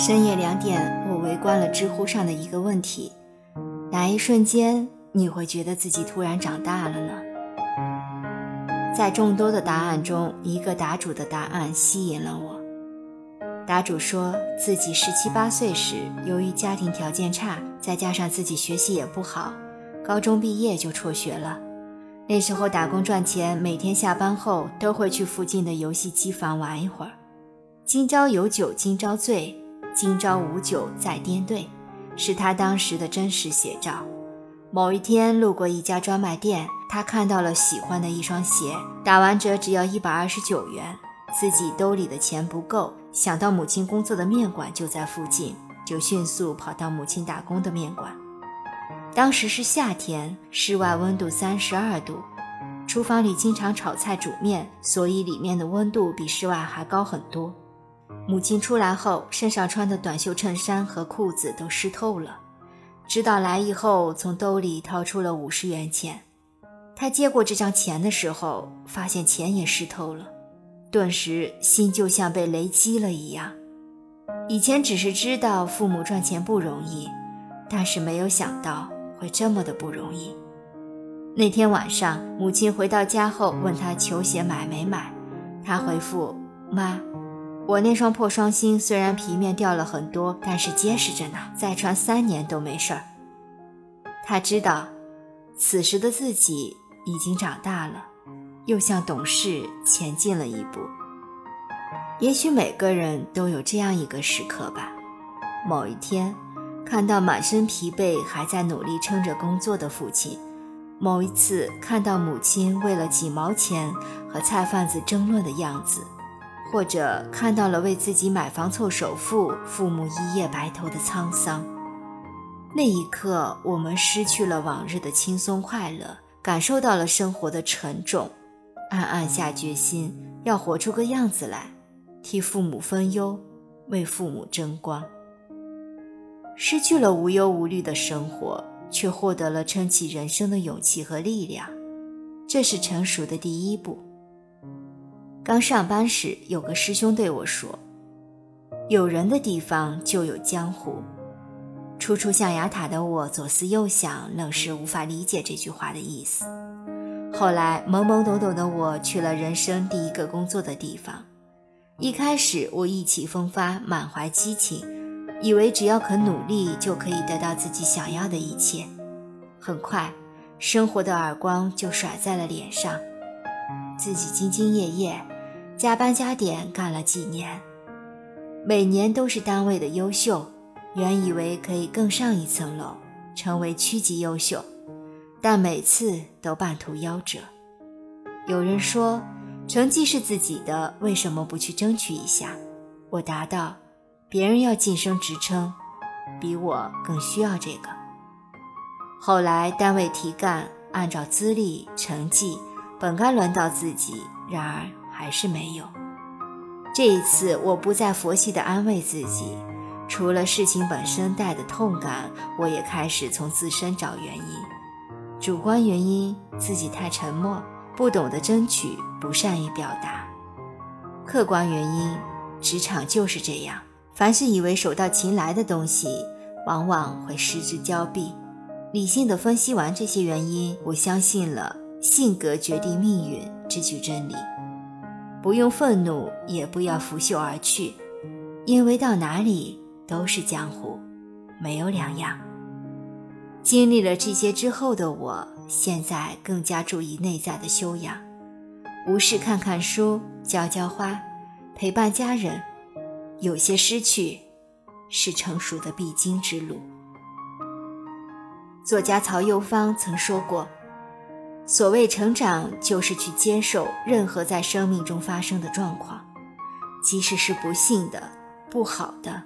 深夜两点，我围观了知乎上的一个问题：哪一瞬间你会觉得自己突然长大了呢？在众多的答案中，一个答主的答案吸引了我。答主说自己十七八岁时，由于家庭条件差，再加上自己学习也不好，高中毕业就辍学了。那时候打工赚钱，每天下班后都会去附近的游戏机房玩一会儿。今朝有酒今朝醉，今朝无酒再颠对，是他当时的真实写照。某一天路过一家专卖店。他看到了喜欢的一双鞋，打完折只要一百二十九元，自己兜里的钱不够，想到母亲工作的面馆就在附近，就迅速跑到母亲打工的面馆。当时是夏天，室外温度三十二度，厨房里经常炒菜煮面，所以里面的温度比室外还高很多。母亲出来后，身上穿的短袖衬衫和裤子都湿透了，知道来意后，从兜里掏出了五十元钱。他接过这张钱的时候，发现钱也湿透了，顿时心就像被雷击了一样。以前只是知道父母赚钱不容易，但是没有想到会这么的不容易。那天晚上，母亲回到家后问他球鞋买没买，他回复妈：“我那双破双星虽然皮面掉了很多，但是结实着呢，再穿三年都没事儿。”他知道，此时的自己。已经长大了，又向懂事前进了一步。也许每个人都有这样一个时刻吧：某一天，看到满身疲惫还在努力撑着工作的父亲；某一次，看到母亲为了几毛钱和菜贩子争论的样子；或者看到了为自己买房凑首付，父母一夜白头的沧桑。那一刻，我们失去了往日的轻松快乐。感受到了生活的沉重，暗暗下决心要活出个样子来，替父母分忧，为父母争光。失去了无忧无虑的生活，却获得了撑起人生的勇气和力量，这是成熟的第一步。刚上班时，有个师兄对我说：“有人的地方就有江湖。”初出象牙塔的我左思右想，愣是无法理解这句话的意思。后来懵懵懂懂的我去了人生第一个工作的地方。一开始我意气风发，满怀激情，以为只要肯努力就可以得到自己想要的一切。很快，生活的耳光就甩在了脸上。自己兢兢业业，加班加点干了几年，每年都是单位的优秀。原以为可以更上一层楼，成为区级优秀，但每次都半途夭折。有人说，成绩是自己的，为什么不去争取一下？我答道：别人要晋升职称，比我更需要这个。后来单位提干，按照资历、成绩，本该轮到自己，然而还是没有。这一次，我不再佛系的安慰自己。除了事情本身带的痛感，我也开始从自身找原因。主观原因，自己太沉默，不懂得争取，不善于表达；客观原因，职场就是这样，凡是以为手到擒来的东西，往往会失之交臂。理性的分析完这些原因，我相信了“性格决定命运”这句真理。不用愤怒，也不要拂袖而去，因为到哪里。都是江湖，没有两样。经历了这些之后的我，现在更加注意内在的修养，无事看看书，浇浇花，陪伴家人。有些失去，是成熟的必经之路。作家曹幼芳曾说过：“所谓成长，就是去接受任何在生命中发生的状况，即使是不幸的、不好的。”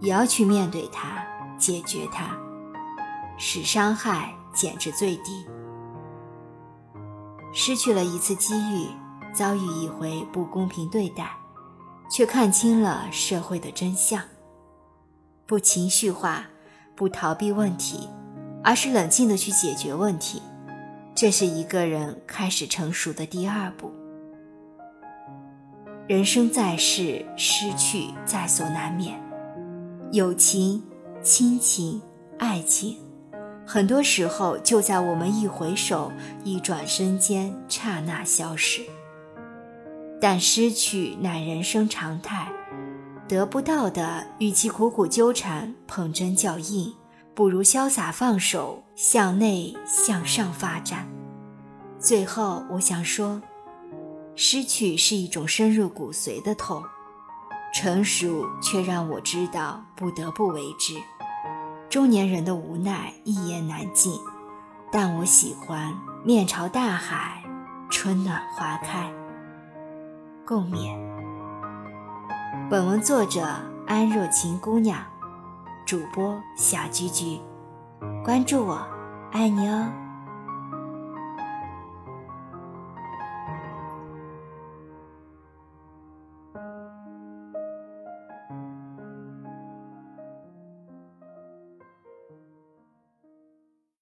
也要去面对它，解决它，使伤害减至最低。失去了一次机遇，遭遇一回不公平对待，却看清了社会的真相。不情绪化，不逃避问题，而是冷静的去解决问题，这是一个人开始成熟的第二步。人生在世，失去在所难免。友情、亲情、爱情，很多时候就在我们一回首、一转身间，刹那消失。但失去乃人生常态，得不到的，与其苦苦纠缠、捧针较硬，不如潇洒放手，向内向上发展。最后，我想说，失去是一种深入骨髓的痛，成熟却让我知道不得不为之。中年人的无奈一言难尽，但我喜欢面朝大海，春暖花开。共勉。本文作者安若晴姑娘，主播小菊菊，关注我，爱你哦。